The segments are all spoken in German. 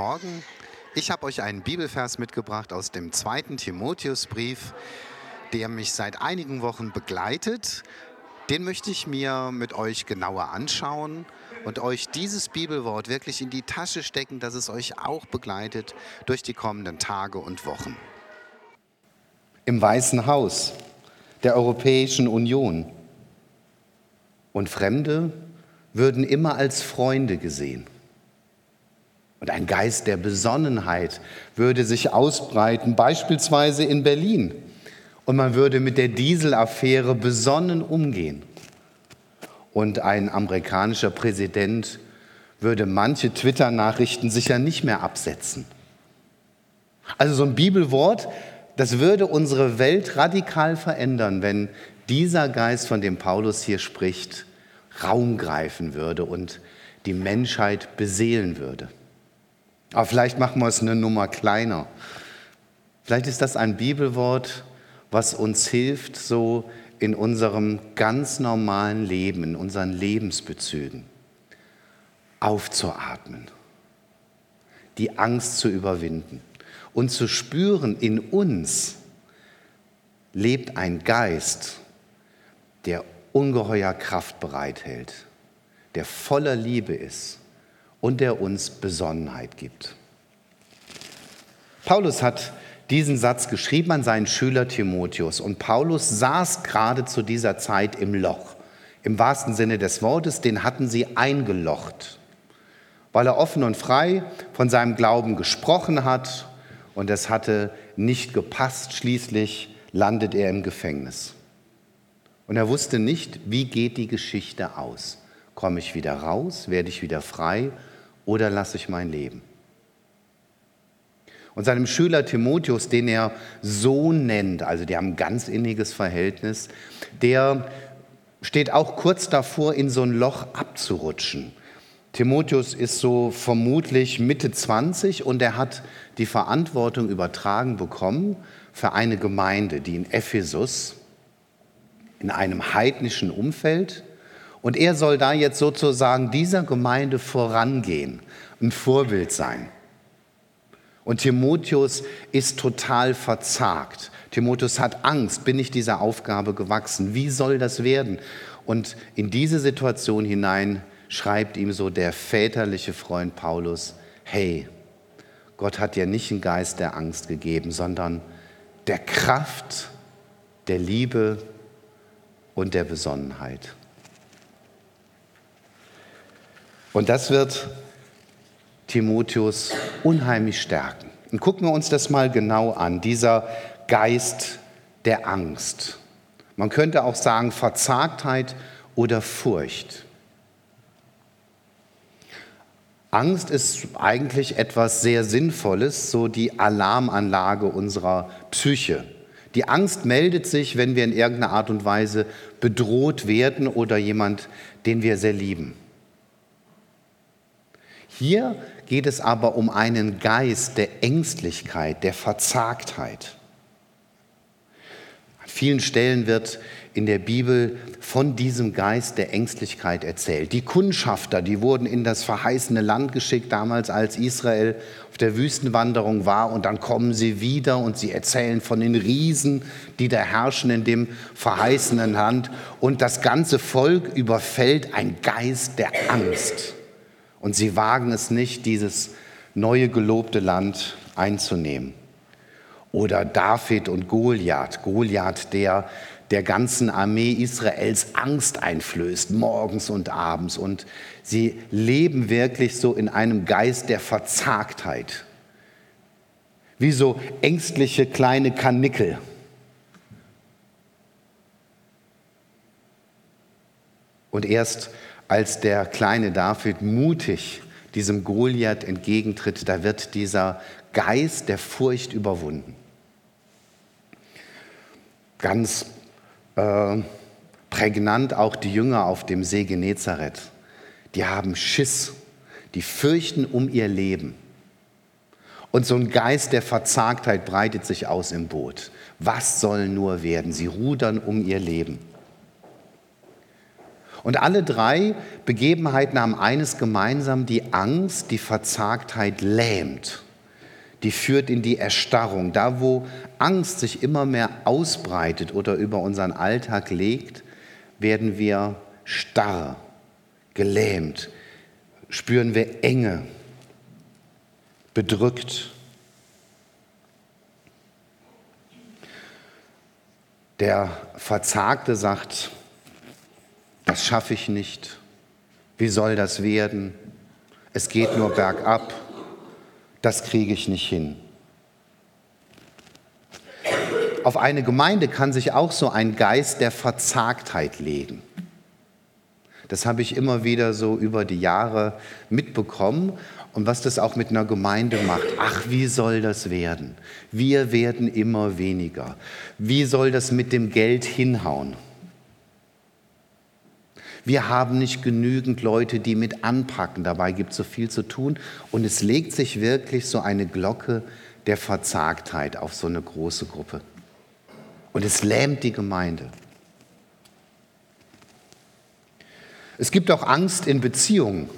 Morgen. Ich habe euch einen Bibelvers mitgebracht aus dem zweiten Timotheusbrief, der mich seit einigen Wochen begleitet. Den möchte ich mir mit euch genauer anschauen und euch dieses Bibelwort wirklich in die Tasche stecken, dass es euch auch begleitet durch die kommenden Tage und Wochen. Im Weißen Haus der Europäischen Union und Fremde würden immer als Freunde gesehen. Und ein Geist der Besonnenheit würde sich ausbreiten, beispielsweise in Berlin. Und man würde mit der Dieselaffäre besonnen umgehen. Und ein amerikanischer Präsident würde manche Twitter-Nachrichten sicher nicht mehr absetzen. Also so ein Bibelwort, das würde unsere Welt radikal verändern, wenn dieser Geist, von dem Paulus hier spricht, Raum greifen würde und die Menschheit beseelen würde. Aber vielleicht machen wir es eine Nummer kleiner. Vielleicht ist das ein Bibelwort, was uns hilft, so in unserem ganz normalen Leben, in unseren Lebensbezügen aufzuatmen, die Angst zu überwinden und zu spüren, in uns lebt ein Geist, der ungeheuer Kraft bereithält, der voller Liebe ist und der uns Besonnenheit gibt. Paulus hat diesen Satz geschrieben an seinen Schüler Timotheus und Paulus saß gerade zu dieser Zeit im Loch. Im wahrsten Sinne des Wortes, den hatten sie eingelocht, weil er offen und frei von seinem Glauben gesprochen hat und es hatte nicht gepasst. Schließlich landet er im Gefängnis. Und er wusste nicht, wie geht die Geschichte aus. Komme ich wieder raus? Werde ich wieder frei? Oder lasse ich mein Leben? Und seinem Schüler Timotheus, den er Sohn nennt, also die haben ein ganz inniges Verhältnis, der steht auch kurz davor, in so ein Loch abzurutschen. Timotheus ist so vermutlich Mitte 20 und er hat die Verantwortung übertragen bekommen für eine Gemeinde, die in Ephesus, in einem heidnischen Umfeld, und er soll da jetzt sozusagen dieser Gemeinde vorangehen, ein Vorbild sein. Und Timotheus ist total verzagt. Timotheus hat Angst, bin ich dieser Aufgabe gewachsen? Wie soll das werden? Und in diese Situation hinein schreibt ihm so der väterliche Freund Paulus, hey, Gott hat dir nicht einen Geist der Angst gegeben, sondern der Kraft, der Liebe und der Besonnenheit. Und das wird Timotheus unheimlich stärken. Und gucken wir uns das mal genau an, dieser Geist der Angst. Man könnte auch sagen Verzagtheit oder Furcht. Angst ist eigentlich etwas sehr Sinnvolles, so die Alarmanlage unserer Psyche. Die Angst meldet sich, wenn wir in irgendeiner Art und Weise bedroht werden oder jemand, den wir sehr lieben. Hier geht es aber um einen Geist der Ängstlichkeit, der Verzagtheit. An vielen Stellen wird in der Bibel von diesem Geist der Ängstlichkeit erzählt. Die Kundschafter, die wurden in das verheißene Land geschickt, damals als Israel auf der Wüstenwanderung war, und dann kommen sie wieder und sie erzählen von den Riesen, die da herrschen in dem verheißenen Land, und das ganze Volk überfällt ein Geist der Angst. Und sie wagen es nicht, dieses neue gelobte Land einzunehmen. Oder David und Goliath. Goliath, der der ganzen Armee Israels Angst einflößt, morgens und abends. Und sie leben wirklich so in einem Geist der Verzagtheit. Wie so ängstliche kleine Kanickel. Und erst als der kleine David mutig diesem Goliath entgegentritt, da wird dieser Geist der Furcht überwunden. Ganz äh, prägnant auch die Jünger auf dem See Genezareth. Die haben Schiss, die fürchten um ihr Leben. Und so ein Geist der Verzagtheit breitet sich aus im Boot. Was soll nur werden? Sie rudern um ihr Leben. Und alle drei Begebenheiten haben eines gemeinsam, die Angst, die Verzagtheit lähmt. Die führt in die Erstarrung. Da, wo Angst sich immer mehr ausbreitet oder über unseren Alltag legt, werden wir starr, gelähmt, spüren wir Enge, bedrückt. Der Verzagte sagt, das schaffe ich nicht. Wie soll das werden? Es geht nur bergab. Das kriege ich nicht hin. Auf eine Gemeinde kann sich auch so ein Geist der Verzagtheit legen. Das habe ich immer wieder so über die Jahre mitbekommen und was das auch mit einer Gemeinde macht. Ach, wie soll das werden? Wir werden immer weniger. Wie soll das mit dem Geld hinhauen? Wir haben nicht genügend Leute, die mit anpacken. Dabei gibt es so viel zu tun. Und es legt sich wirklich so eine Glocke der Verzagtheit auf so eine große Gruppe. Und es lähmt die Gemeinde. Es gibt auch Angst in Beziehungen.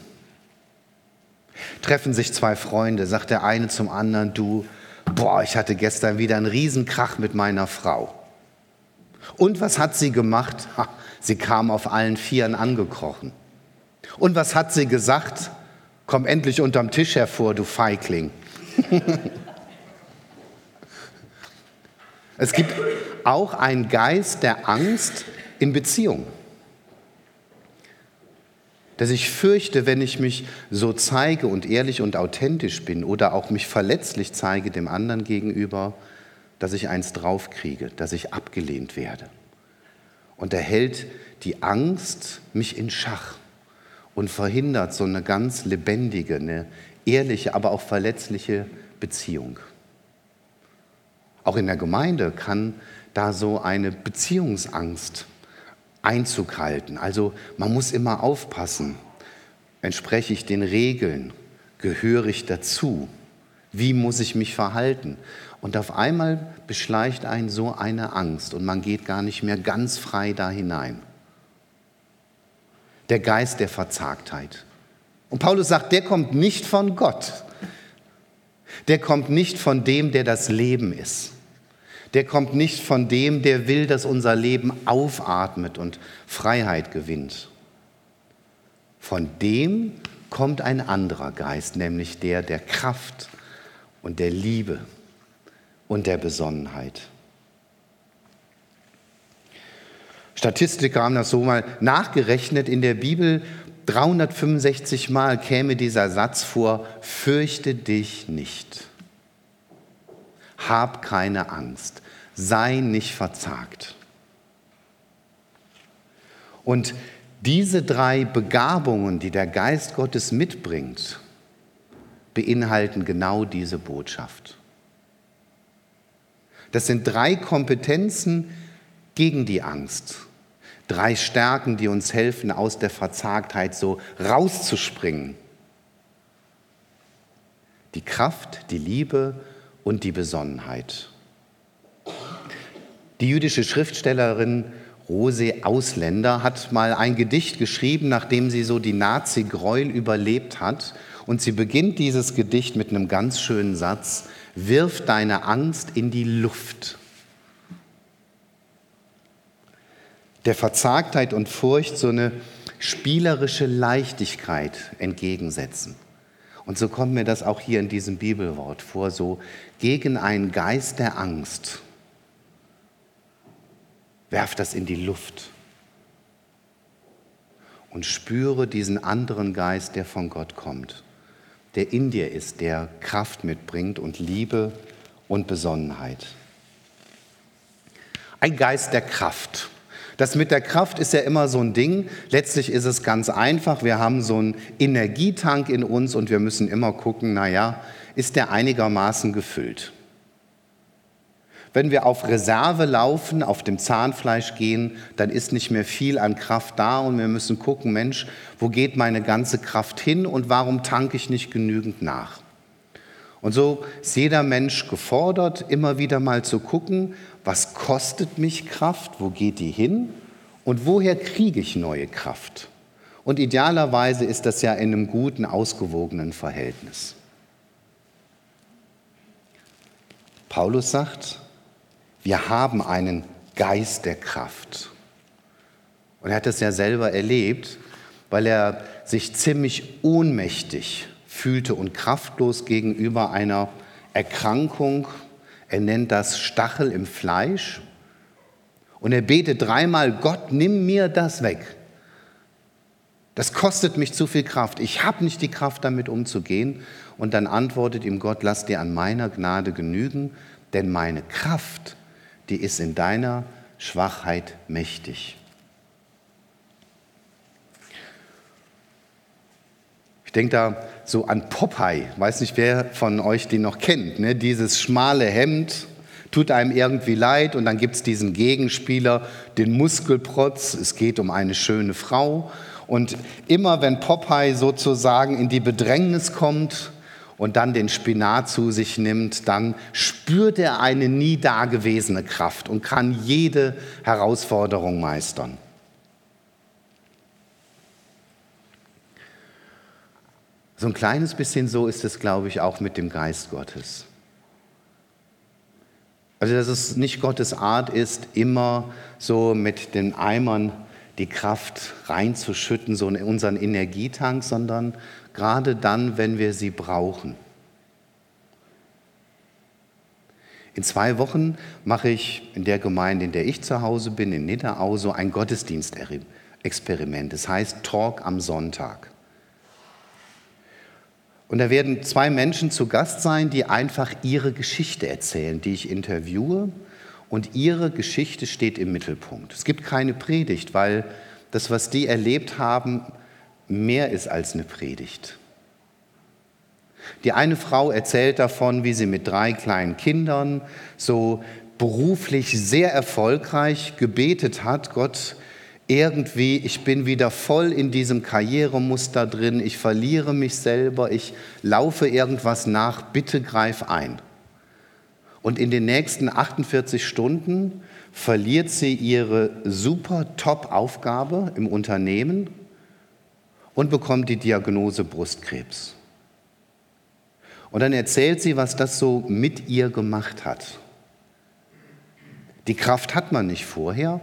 Treffen sich zwei Freunde, sagt der eine zum anderen, du, boah, ich hatte gestern wieder einen Riesenkrach mit meiner Frau. Und was hat sie gemacht? Ha, sie kam auf allen Vieren angekrochen. Und was hat sie gesagt? Komm endlich unterm Tisch hervor, du Feigling. es gibt auch einen Geist der Angst in Beziehungen dass ich fürchte, wenn ich mich so zeige und ehrlich und authentisch bin oder auch mich verletzlich zeige dem anderen gegenüber, dass ich eins draufkriege, dass ich abgelehnt werde. Und er hält die Angst mich in Schach und verhindert so eine ganz lebendige, eine ehrliche, aber auch verletzliche Beziehung. Auch in der Gemeinde kann da so eine Beziehungsangst Einzug halten. Also man muss immer aufpassen. Entspreche ich den Regeln? Gehöre ich dazu? Wie muss ich mich verhalten? Und auf einmal beschleicht einen so eine Angst und man geht gar nicht mehr ganz frei da hinein. Der Geist der Verzagtheit. Und Paulus sagt, der kommt nicht von Gott. Der kommt nicht von dem, der das Leben ist der kommt nicht von dem, der will, dass unser Leben aufatmet und Freiheit gewinnt. Von dem kommt ein anderer Geist, nämlich der der Kraft und der Liebe und der Besonnenheit. Statistiker haben das so mal nachgerechnet. In der Bibel 365 Mal käme dieser Satz vor, fürchte dich nicht. Hab keine Angst. Sei nicht verzagt. Und diese drei Begabungen, die der Geist Gottes mitbringt, beinhalten genau diese Botschaft. Das sind drei Kompetenzen gegen die Angst. Drei Stärken, die uns helfen, aus der Verzagtheit so rauszuspringen. Die Kraft, die Liebe und die Besonnenheit. Die jüdische Schriftstellerin Rose Ausländer hat mal ein Gedicht geschrieben, nachdem sie so die Nazi-Gräuel überlebt hat. Und sie beginnt dieses Gedicht mit einem ganz schönen Satz, wirf deine Angst in die Luft. Der Verzagtheit und Furcht so eine spielerische Leichtigkeit entgegensetzen. Und so kommt mir das auch hier in diesem Bibelwort vor, so gegen einen Geist der Angst. Werf das in die Luft und spüre diesen anderen Geist, der von Gott kommt, der in dir ist, der Kraft mitbringt und Liebe und Besonnenheit. Ein Geist der Kraft. Das mit der Kraft ist ja immer so ein Ding. Letztlich ist es ganz einfach. Wir haben so einen Energietank in uns und wir müssen immer gucken, naja, ist der einigermaßen gefüllt? Wenn wir auf Reserve laufen, auf dem Zahnfleisch gehen, dann ist nicht mehr viel an Kraft da und wir müssen gucken, Mensch, wo geht meine ganze Kraft hin und warum tanke ich nicht genügend nach? Und so ist jeder Mensch gefordert, immer wieder mal zu gucken, was kostet mich Kraft, wo geht die hin Und woher kriege ich neue Kraft? Und idealerweise ist das ja in einem guten, ausgewogenen Verhältnis. Paulus sagt, wir haben einen Geist der Kraft. Und er hat das ja selber erlebt, weil er sich ziemlich ohnmächtig fühlte und kraftlos gegenüber einer Erkrankung. Er nennt das Stachel im Fleisch. Und er betet dreimal, Gott, nimm mir das weg. Das kostet mich zu viel Kraft. Ich habe nicht die Kraft, damit umzugehen. Und dann antwortet ihm Gott, lass dir an meiner Gnade genügen, denn meine Kraft, die ist in deiner Schwachheit mächtig. Ich denke da so an Popeye, weiß nicht, wer von euch den noch kennt, ne? dieses schmale Hemd, tut einem irgendwie leid und dann gibt es diesen Gegenspieler, den Muskelprotz, es geht um eine schöne Frau und immer wenn Popeye sozusagen in die Bedrängnis kommt und dann den Spinat zu sich nimmt, dann spürt er eine nie dagewesene Kraft und kann jede Herausforderung meistern. So ein kleines bisschen so ist es, glaube ich, auch mit dem Geist Gottes. Also, dass es nicht Gottes Art ist, immer so mit den Eimern die Kraft reinzuschütten, so in unseren Energietank, sondern gerade dann, wenn wir sie brauchen. In zwei Wochen mache ich in der Gemeinde, in der ich zu Hause bin, in Nidderau, so ein Gottesdienstexperiment. Das heißt Talk am Sonntag. Und da werden zwei Menschen zu Gast sein, die einfach ihre Geschichte erzählen, die ich interviewe. Und ihre Geschichte steht im Mittelpunkt. Es gibt keine Predigt, weil das, was die erlebt haben, mehr ist als eine Predigt. Die eine Frau erzählt davon, wie sie mit drei kleinen Kindern so beruflich sehr erfolgreich gebetet hat, Gott, irgendwie, ich bin wieder voll in diesem Karrieremuster drin, ich verliere mich selber, ich laufe irgendwas nach, bitte greif ein. Und in den nächsten 48 Stunden verliert sie ihre super Top-Aufgabe im Unternehmen und bekommt die Diagnose Brustkrebs. Und dann erzählt sie, was das so mit ihr gemacht hat. Die Kraft hat man nicht vorher,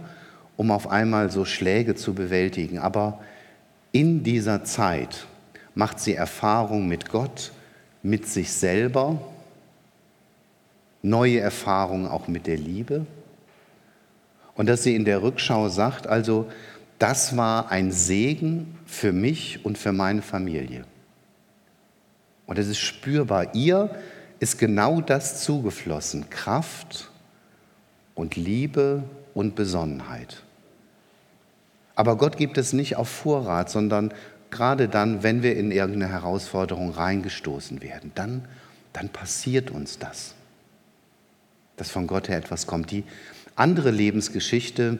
um auf einmal so Schläge zu bewältigen. Aber in dieser Zeit macht sie Erfahrung mit Gott, mit sich selber, neue Erfahrungen auch mit der Liebe. Und dass sie in der Rückschau sagt, also das war ein Segen für mich und für meine Familie. Und es ist spürbar. Ihr ist genau das zugeflossen, Kraft und Liebe und Besonnenheit. Aber Gott gibt es nicht auf Vorrat, sondern gerade dann, wenn wir in irgendeine Herausforderung reingestoßen werden, dann, dann passiert uns das, dass von Gott her etwas kommt. Die andere Lebensgeschichte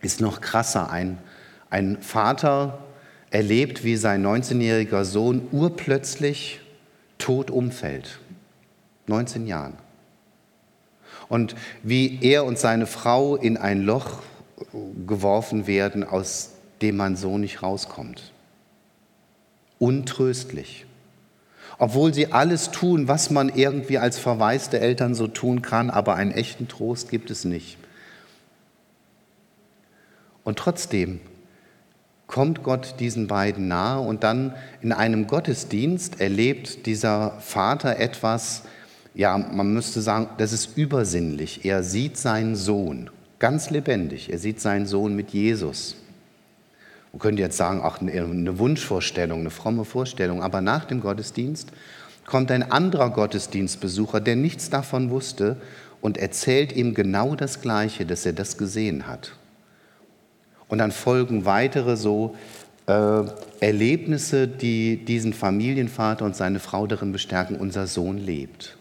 ist noch krasser. Ein, ein Vater erlebt, wie sein 19-jähriger Sohn urplötzlich tot umfällt. 19 Jahren. Und wie er und seine Frau in ein Loch geworfen werden, aus dem man so nicht rauskommt. Untröstlich. Obwohl sie alles tun, was man irgendwie als verwaiste Eltern so tun kann, aber einen echten Trost gibt es nicht. Und trotzdem kommt Gott diesen beiden nahe und dann in einem Gottesdienst erlebt dieser Vater etwas, ja, man müsste sagen, das ist übersinnlich. Er sieht seinen Sohn ganz lebendig. Er sieht seinen Sohn mit Jesus. Man könnte jetzt sagen, ach, eine Wunschvorstellung, eine fromme Vorstellung, aber nach dem Gottesdienst kommt ein anderer Gottesdienstbesucher, der nichts davon wusste und erzählt ihm genau das Gleiche, dass er das gesehen hat. Und dann folgen weitere so äh, Erlebnisse, die diesen Familienvater und seine Frau darin bestärken, unser Sohn lebt.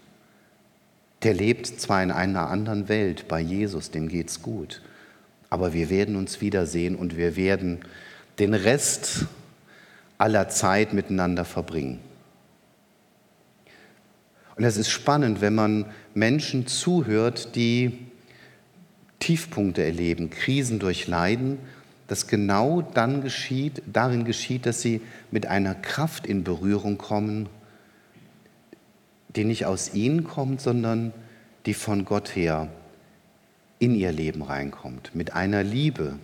Der lebt zwar in einer anderen Welt bei Jesus, dem geht's gut, aber wir werden uns wiedersehen und wir werden den Rest aller Zeit miteinander verbringen. Und es ist spannend, wenn man Menschen zuhört, die, Tiefpunkte erleben, Krisen durchleiden, das genau dann geschieht, darin geschieht, dass sie mit einer Kraft in Berührung kommen, die nicht aus ihnen kommt, sondern die von Gott her in ihr Leben reinkommt, mit einer Liebe,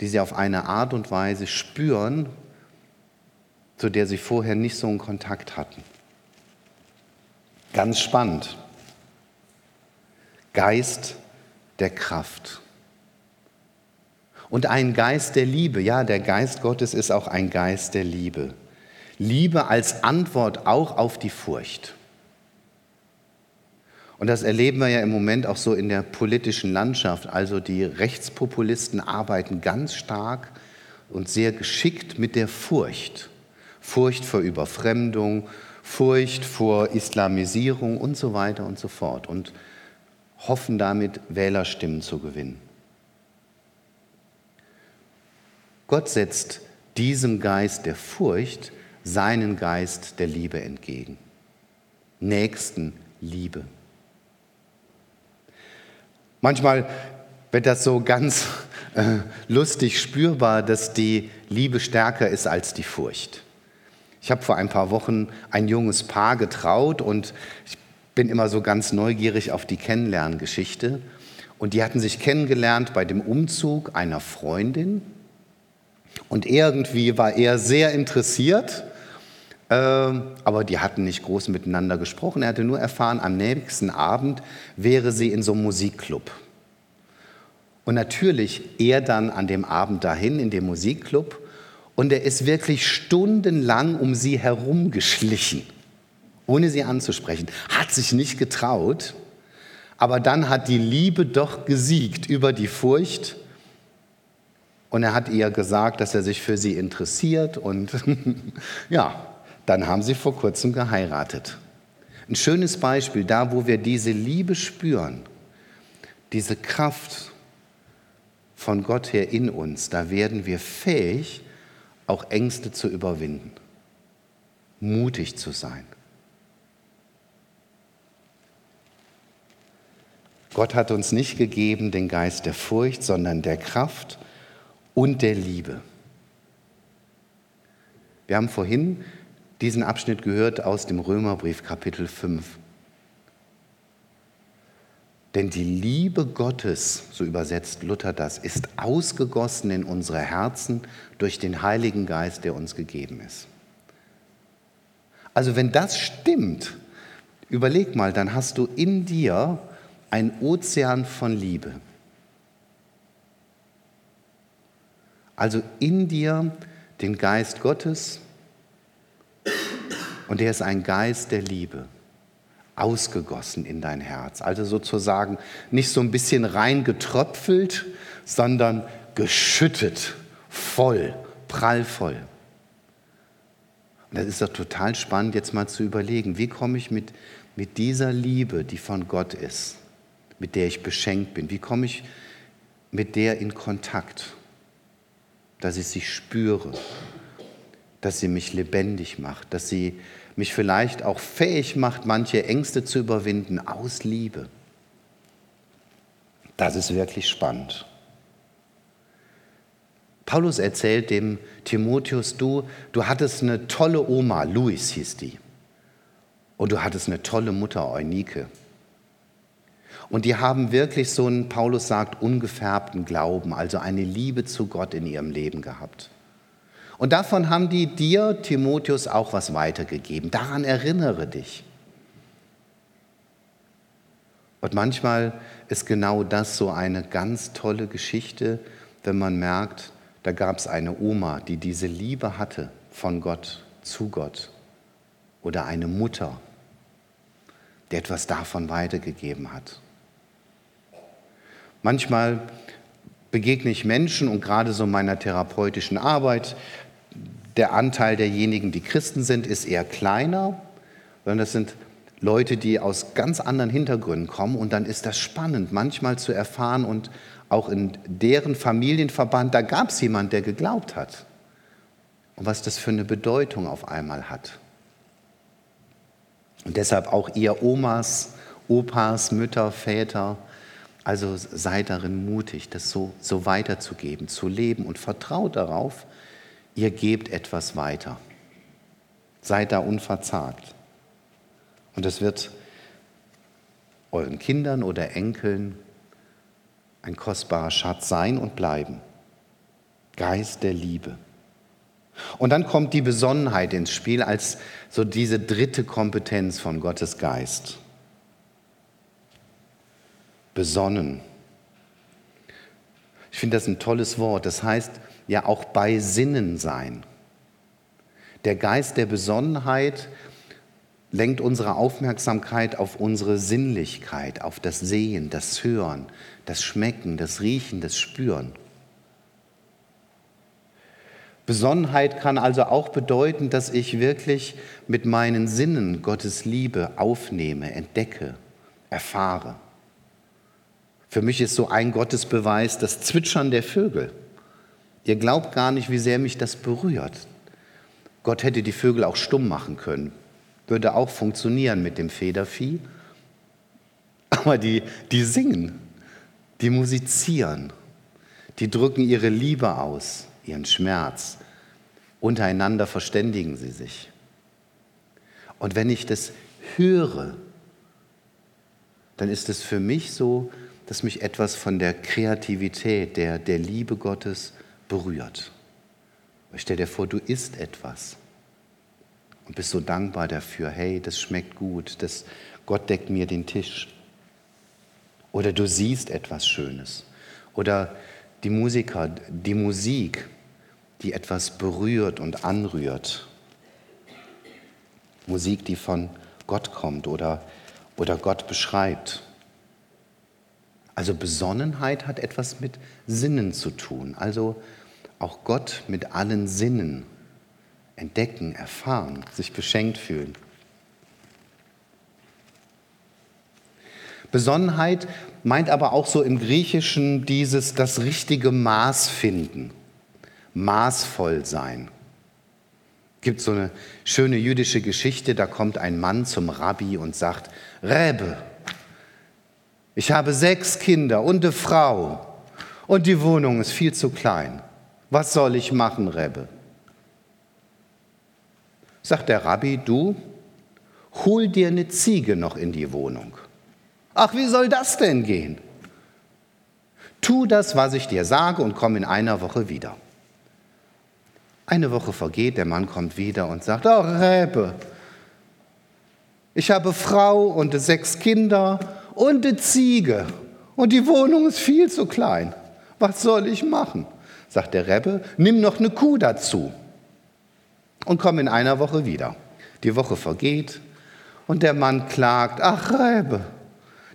die sie auf eine Art und Weise spüren, zu der sie vorher nicht so einen Kontakt hatten. Ganz spannend. Geist der Kraft. Und ein Geist der Liebe. Ja, der Geist Gottes ist auch ein Geist der Liebe. Liebe als Antwort auch auf die Furcht. Und das erleben wir ja im Moment auch so in der politischen Landschaft. Also die Rechtspopulisten arbeiten ganz stark und sehr geschickt mit der Furcht. Furcht vor Überfremdung, Furcht vor Islamisierung und so weiter und so fort. Und hoffen damit, Wählerstimmen zu gewinnen. Gott setzt diesem Geist der Furcht seinen Geist der Liebe entgegen. Nächsten Liebe. Manchmal wird das so ganz äh, lustig spürbar, dass die Liebe stärker ist als die Furcht. Ich habe vor ein paar Wochen ein junges Paar getraut und ich bin immer so ganz neugierig auf die Kennenlerngeschichte. Und die hatten sich kennengelernt bei dem Umzug einer Freundin. Und irgendwie war er sehr interessiert, äh, aber die hatten nicht groß miteinander gesprochen. Er hatte nur erfahren, am nächsten Abend wäre sie in so einem Musikclub. Und natürlich er dann an dem Abend dahin in dem Musikclub und er ist wirklich stundenlang um sie herumgeschlichen ohne sie anzusprechen. Hat sich nicht getraut, aber dann hat die Liebe doch gesiegt über die Furcht. Und er hat ihr gesagt, dass er sich für sie interessiert. Und ja, dann haben sie vor kurzem geheiratet. Ein schönes Beispiel, da wo wir diese Liebe spüren, diese Kraft von Gott her in uns, da werden wir fähig, auch Ängste zu überwinden, mutig zu sein. Gott hat uns nicht gegeben den Geist der Furcht, sondern der Kraft und der Liebe. Wir haben vorhin diesen Abschnitt gehört aus dem Römerbrief Kapitel 5. Denn die Liebe Gottes, so übersetzt Luther das, ist ausgegossen in unsere Herzen durch den Heiligen Geist, der uns gegeben ist. Also wenn das stimmt, überleg mal, dann hast du in dir ein Ozean von Liebe. Also in dir den Geist Gottes und der ist ein Geist der Liebe, ausgegossen in dein Herz. Also sozusagen nicht so ein bisschen reingetröpfelt, sondern geschüttet, voll, prallvoll. Und das ist doch total spannend, jetzt mal zu überlegen, wie komme ich mit, mit dieser Liebe, die von Gott ist, mit der ich beschenkt bin? Wie komme ich mit der in Kontakt, dass ich sie spüre, dass sie mich lebendig macht, dass sie mich vielleicht auch fähig macht, manche Ängste zu überwinden aus Liebe? Das ist wirklich spannend. Paulus erzählt dem Timotheus, du, du hattest eine tolle Oma, Louis hieß die, und du hattest eine tolle Mutter, Eunike. Und die haben wirklich so einen, Paulus sagt, ungefärbten Glauben, also eine Liebe zu Gott in ihrem Leben gehabt. Und davon haben die dir, Timotheus, auch was weitergegeben. Daran erinnere dich. Und manchmal ist genau das so eine ganz tolle Geschichte, wenn man merkt, da gab es eine Oma, die diese Liebe hatte von Gott zu Gott. Oder eine Mutter, die etwas davon weitergegeben hat. Manchmal begegne ich Menschen und gerade so in meiner therapeutischen Arbeit, der Anteil derjenigen, die Christen sind, ist eher kleiner, sondern das sind Leute, die aus ganz anderen Hintergründen kommen und dann ist das spannend, manchmal zu erfahren und auch in deren Familienverband, da gab es jemand, der geglaubt hat und was das für eine Bedeutung auf einmal hat. Und deshalb auch ihr Omas, Opas, Mütter, Väter, Also sei darin mutig, das so, so weiterzugeben, zu leben und vertraut darauf, ihr gebt etwas weiter. Seid da unverzagt. Und es wird euren Kindern oder Enkeln ein kostbarer Schatz sein und bleiben. Geist der Liebe. Und dann kommt die Besonnenheit ins Spiel als so diese dritte Kompetenz von Gottes Geist besonnen. Ich finde das ein tolles Wort. Das heißt ja auch bei Sinnen sein. Der Geist der Besonnenheit lenkt unsere Aufmerksamkeit auf unsere Sinnlichkeit, auf das Sehen, das Hören, das Schmecken, das Riechen, das Spüren. Besonnenheit kann also auch bedeuten, dass ich wirklich mit meinen Sinnen Gottes Liebe aufnehme, entdecke, erfahre. Für mich ist so ein Gottesbeweis das Zwitschern der Vögel. Ihr glaubt gar nicht, wie sehr mich das berührt. Gott hätte die Vögel auch stumm machen können. Würde auch funktionieren mit dem Federvieh. Aber die, die singen, die musizieren, die drücken ihre Liebe aus, ihren Schmerz. Untereinander verständigen sie sich. Und wenn ich das höre, dann ist es für mich so, dass mich etwas von der Kreativität, der, der Liebe Gottes berührt. Ich stell dir vor, du isst etwas und bist so dankbar dafür, hey, das schmeckt gut, das, Gott deckt mir den Tisch. Oder du siehst etwas Schönes. Oder die Musiker, die Musik, die etwas berührt und anrührt. Musik, die von Gott kommt oder, oder Gott beschreibt. Also Besonnenheit hat etwas mit Sinnen zu tun. Also auch Gott mit allen Sinnen entdecken, erfahren, sich beschenkt fühlen. Besonnenheit meint aber auch so im Griechischen dieses das richtige Maß finden, maßvoll sein. Es gibt so eine schöne jüdische Geschichte, da kommt ein Mann zum Rabbi und sagt, Rebbe, ich habe sechs Kinder und eine Frau und die Wohnung ist viel zu klein. Was soll ich machen, Rebbe? Sagt der Rabbi, du, hol dir eine Ziege noch in die Wohnung. Ach, wie soll das denn gehen? Tu das, was ich dir sage und komm in einer Woche wieder. Eine Woche vergeht, der Mann kommt wieder und sagt, oh Rebbe, ich habe Frau und sechs Kinder und eine Ziege und die Wohnung ist viel zu klein. Was soll ich machen? Sagt der Rebbe, nimm noch eine Kuh dazu und komm in einer Woche wieder. Die Woche vergeht und der Mann klagt, ach Rebbe,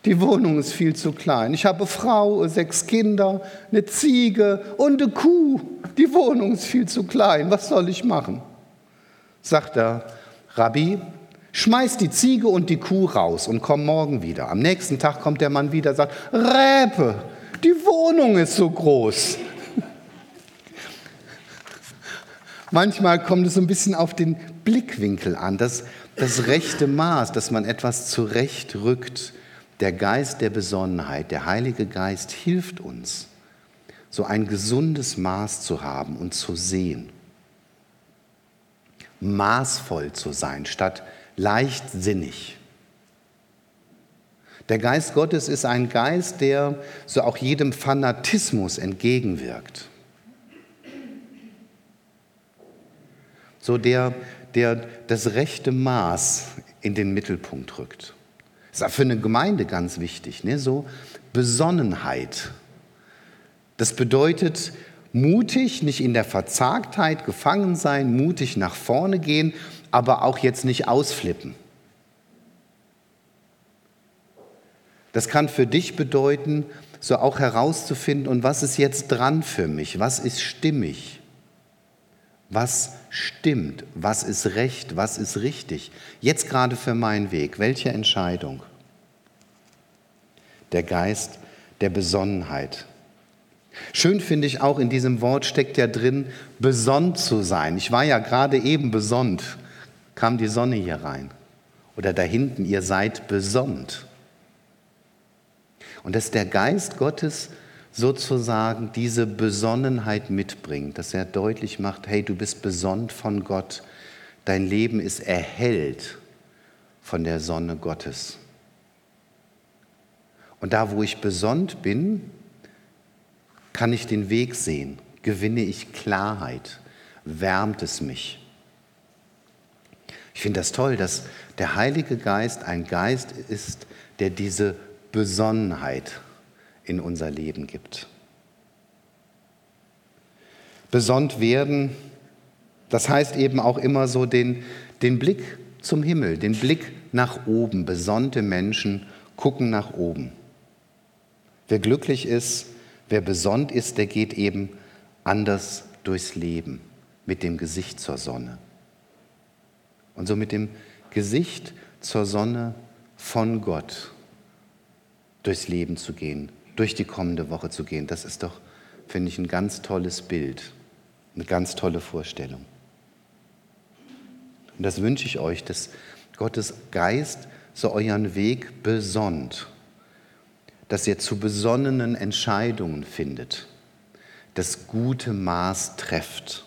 die Wohnung ist viel zu klein. Ich habe Frau, sechs Kinder, eine Ziege und eine Kuh. Die Wohnung ist viel zu klein. Was soll ich machen? Sagt der Rabbi, Schmeiß die Ziege und die Kuh raus und komm morgen wieder. Am nächsten Tag kommt der Mann wieder und sagt, Räpe, die Wohnung ist so groß. Manchmal kommt es so ein bisschen auf den Blickwinkel an, das, das rechte Maß, dass man etwas zurechtrückt. Der Geist der Besonnenheit, der Heilige Geist hilft uns, so ein gesundes Maß zu haben und zu sehen. Maßvoll zu sein, statt leichtsinnig. Der Geist Gottes ist ein Geist, der so auch jedem Fanatismus entgegenwirkt. So der, der das rechte Maß in den Mittelpunkt rückt. Das ist auch für eine Gemeinde ganz wichtig, ne? so Besonnenheit. Das bedeutet mutig, nicht in der Verzagtheit gefangen sein, mutig nach vorne gehen aber auch jetzt nicht ausflippen. Das kann für dich bedeuten, so auch herauszufinden, und was ist jetzt dran für mich? Was ist stimmig? Was stimmt? Was ist recht? Was ist richtig? Jetzt gerade für meinen Weg. Welche Entscheidung? Der Geist der Besonnenheit. Schön finde ich auch, in diesem Wort steckt ja drin, besonnt zu sein. Ich war ja gerade eben besonnt kam die Sonne hier rein. Oder da hinten, ihr seid besonnt. Und dass der Geist Gottes sozusagen diese Besonnenheit mitbringt, dass er deutlich macht, hey, du bist besonnt von Gott, dein Leben ist erhellt von der Sonne Gottes. Und da, wo ich besonnt bin, kann ich den Weg sehen, gewinne ich Klarheit, wärmt es mich. Ich finde das toll, dass der Heilige Geist ein Geist ist, der diese Besonnenheit in unser Leben gibt. Besonnt werden, das heißt eben auch immer so den, den Blick zum Himmel, den Blick nach oben. Besonnte Menschen gucken nach oben. Wer glücklich ist, wer besonnt ist, der geht eben anders durchs Leben, mit dem Gesicht zur Sonne. Und so mit dem Gesicht zur Sonne von Gott durchs Leben zu gehen, durch die kommende Woche zu gehen, das ist doch, finde ich, ein ganz tolles Bild, eine ganz tolle Vorstellung. Und das wünsche ich euch, dass Gottes Geist so euren Weg besonnt, dass ihr zu besonnenen Entscheidungen findet, das gute Maß trefft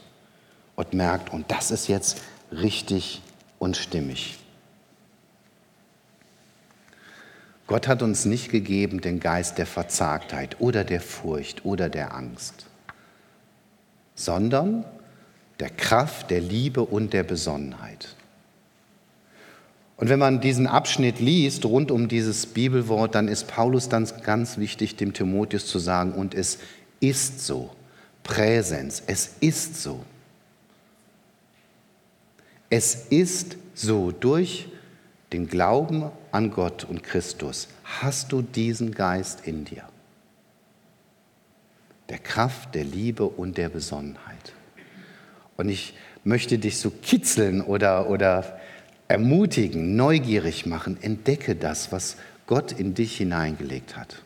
und merkt, und das ist jetzt richtig und stimmig. Gott hat uns nicht gegeben den Geist der Verzagtheit oder der Furcht oder der Angst, sondern der Kraft, der Liebe und der Besonnenheit. Und wenn man diesen Abschnitt liest rund um dieses Bibelwort, dann ist Paulus dann ganz wichtig, dem Timotheus zu sagen, und es ist so. Präsens, es ist so. Es ist so durch den Glauben an Gott und Christus hast du diesen Geist in dir. Der Kraft, der Liebe und der Besonnenheit. Und ich möchte dich so kitzeln oder, oder ermutigen, neugierig machen. Entdecke das, was Gott in dich hineingelegt hat.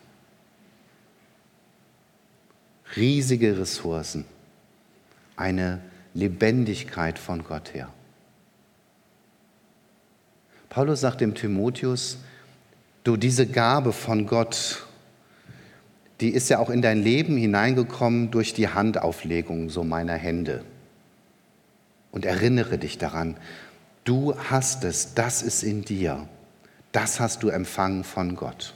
Riesige Ressourcen, eine Lebendigkeit von Gott her. Paulus sagt dem Timotheus, du, diese Gabe von Gott, die ist ja auch in dein Leben hineingekommen durch die Handauflegung so meiner Hände. Und erinnere dich daran, du hast es, das ist in dir, das hast du empfangen von Gott.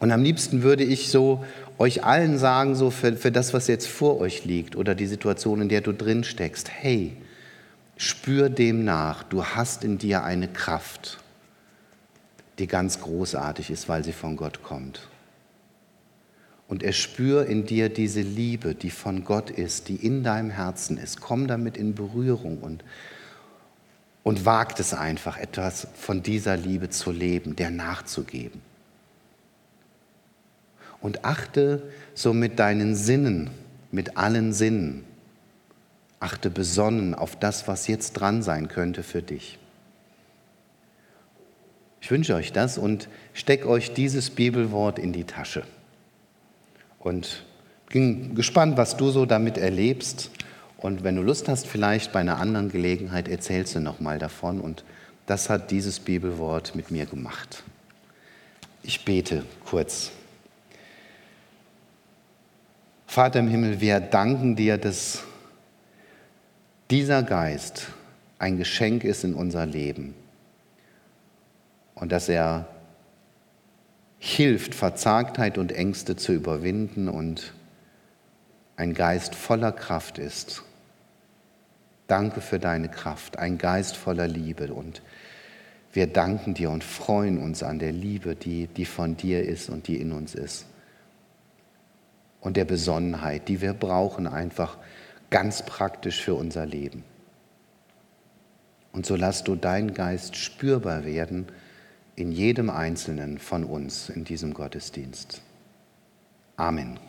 Und am liebsten würde ich so euch allen sagen, so für, für das, was jetzt vor euch liegt oder die Situation, in der du drin steckst, hey, Spür dem nach, du hast in dir eine Kraft, die ganz großartig ist, weil sie von Gott kommt. Und er spür in dir diese Liebe, die von Gott ist, die in deinem Herzen ist. Komm damit in Berührung und, und wagt es einfach, etwas von dieser Liebe zu leben, der nachzugeben. Und achte so mit deinen Sinnen, mit allen Sinnen, Achte besonnen auf das, was jetzt dran sein könnte für dich. Ich wünsche euch das und steck euch dieses Bibelwort in die Tasche. Und bin gespannt, was du so damit erlebst. Und wenn du Lust hast, vielleicht bei einer anderen Gelegenheit erzählst du nochmal davon. Und das hat dieses Bibelwort mit mir gemacht. Ich bete kurz. Vater im Himmel, wir danken dir, dass dieser Geist ein Geschenk ist in unser Leben und dass er hilft, Verzagtheit und Ängste zu überwinden und ein Geist voller Kraft ist. Danke für deine Kraft, ein Geist voller Liebe und wir danken dir und freuen uns an der Liebe, die, die von dir ist und die in uns ist. Und der Besonnenheit, die wir brauchen einfach, ganz praktisch für unser Leben. Und so lass du deinen Geist spürbar werden in jedem Einzelnen von uns in diesem Gottesdienst. Amen.